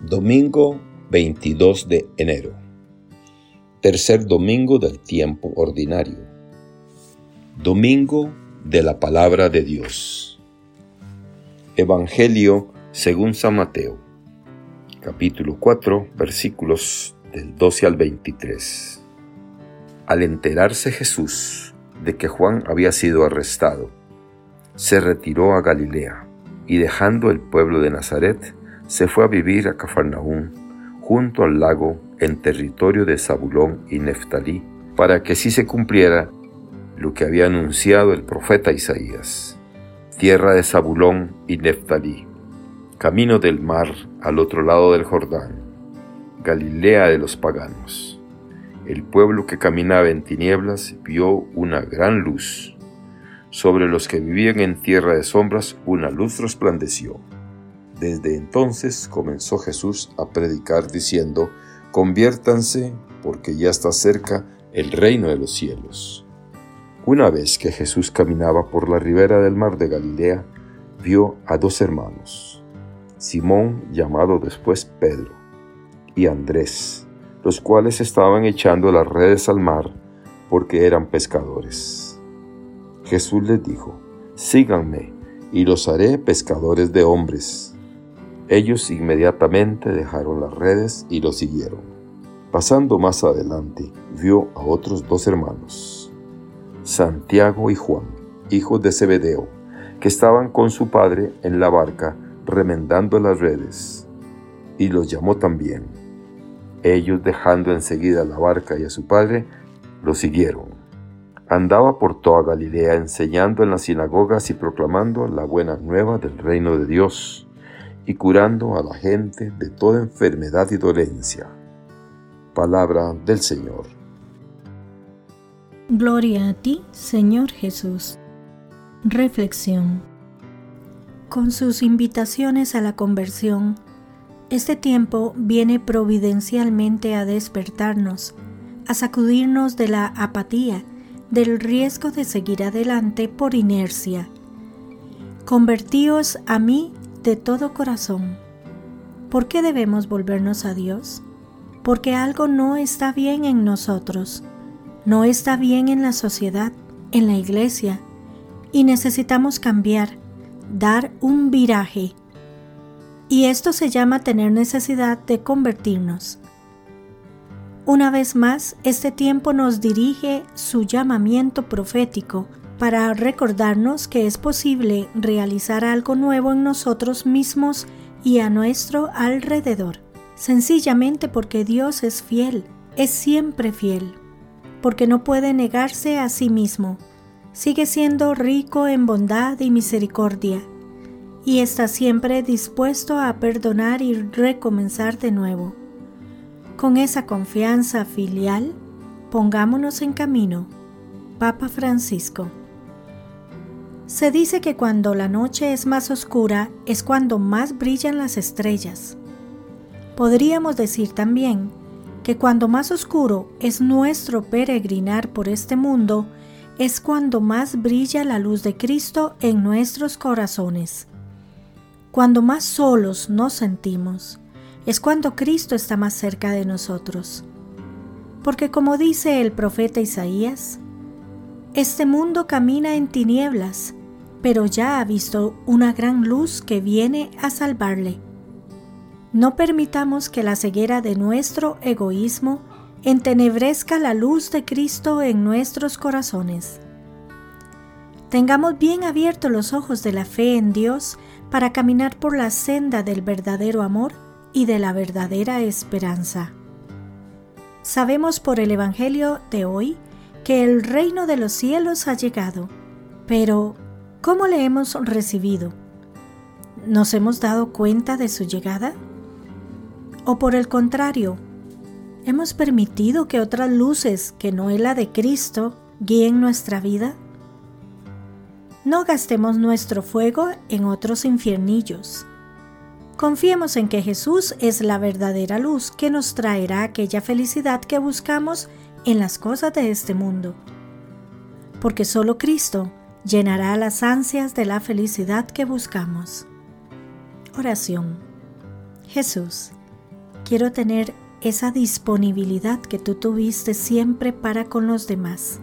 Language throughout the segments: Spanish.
Domingo 22 de enero. Tercer domingo del tiempo ordinario. Domingo de la palabra de Dios. Evangelio según San Mateo. Capítulo 4, versículos del 12 al 23. Al enterarse Jesús de que Juan había sido arrestado, se retiró a Galilea y dejando el pueblo de Nazaret, se fue a vivir a Cafarnaún, junto al lago, en territorio de Zabulón y Neftalí, para que así se cumpliera lo que había anunciado el profeta Isaías. Tierra de Zabulón y Neftalí, camino del mar al otro lado del Jordán, Galilea de los paganos. El pueblo que caminaba en tinieblas vio una gran luz. Sobre los que vivían en tierra de sombras una luz resplandeció. Desde entonces comenzó Jesús a predicar diciendo, conviértanse porque ya está cerca el reino de los cielos. Una vez que Jesús caminaba por la ribera del mar de Galilea, vio a dos hermanos, Simón llamado después Pedro, y Andrés, los cuales estaban echando las redes al mar porque eran pescadores. Jesús les dijo, síganme y los haré pescadores de hombres. Ellos inmediatamente dejaron las redes y lo siguieron. Pasando más adelante, vio a otros dos hermanos, Santiago y Juan, hijos de Zebedeo, que estaban con su padre en la barca remendando las redes, y los llamó también. Ellos, dejando enseguida la barca y a su padre, lo siguieron. Andaba por toda Galilea enseñando en las sinagogas y proclamando la buena nueva del reino de Dios y curando a la gente de toda enfermedad y dolencia. Palabra del Señor. Gloria a ti, Señor Jesús. Reflexión. Con sus invitaciones a la conversión, este tiempo viene providencialmente a despertarnos, a sacudirnos de la apatía, del riesgo de seguir adelante por inercia. Convertíos a mí de todo corazón. ¿Por qué debemos volvernos a Dios? Porque algo no está bien en nosotros, no está bien en la sociedad, en la iglesia, y necesitamos cambiar, dar un viraje. Y esto se llama tener necesidad de convertirnos. Una vez más, este tiempo nos dirige su llamamiento profético para recordarnos que es posible realizar algo nuevo en nosotros mismos y a nuestro alrededor, sencillamente porque Dios es fiel, es siempre fiel, porque no puede negarse a sí mismo, sigue siendo rico en bondad y misericordia, y está siempre dispuesto a perdonar y recomenzar de nuevo. Con esa confianza filial, pongámonos en camino. Papa Francisco se dice que cuando la noche es más oscura es cuando más brillan las estrellas. Podríamos decir también que cuando más oscuro es nuestro peregrinar por este mundo, es cuando más brilla la luz de Cristo en nuestros corazones. Cuando más solos nos sentimos, es cuando Cristo está más cerca de nosotros. Porque como dice el profeta Isaías, este mundo camina en tinieblas, pero ya ha visto una gran luz que viene a salvarle. No permitamos que la ceguera de nuestro egoísmo entenebrezca la luz de Cristo en nuestros corazones. Tengamos bien abiertos los ojos de la fe en Dios para caminar por la senda del verdadero amor y de la verdadera esperanza. Sabemos por el Evangelio de hoy que el reino de los cielos ha llegado, pero ¿Cómo le hemos recibido? ¿Nos hemos dado cuenta de su llegada? ¿O por el contrario, hemos permitido que otras luces que no es la de Cristo guíen nuestra vida? No gastemos nuestro fuego en otros infiernillos. Confiemos en que Jesús es la verdadera luz que nos traerá aquella felicidad que buscamos en las cosas de este mundo. Porque solo Cristo llenará las ansias de la felicidad que buscamos. Oración. Jesús, Quiero tener esa disponibilidad que tú tuviste siempre para con los demás.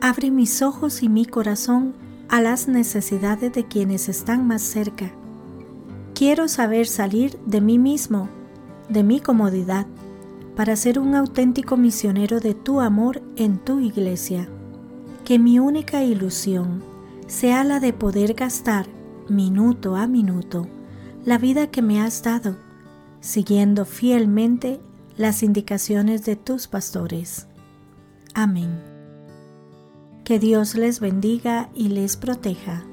Abre mis ojos y mi corazón a las necesidades de quienes están más cerca. Quiero saber salir de mí mismo, de mi comodidad, para ser un auténtico misionero de tu amor en tu iglesia. Que mi única ilusión sea la de poder gastar minuto a minuto la vida que me has dado, siguiendo fielmente las indicaciones de tus pastores. Amén. Que Dios les bendiga y les proteja.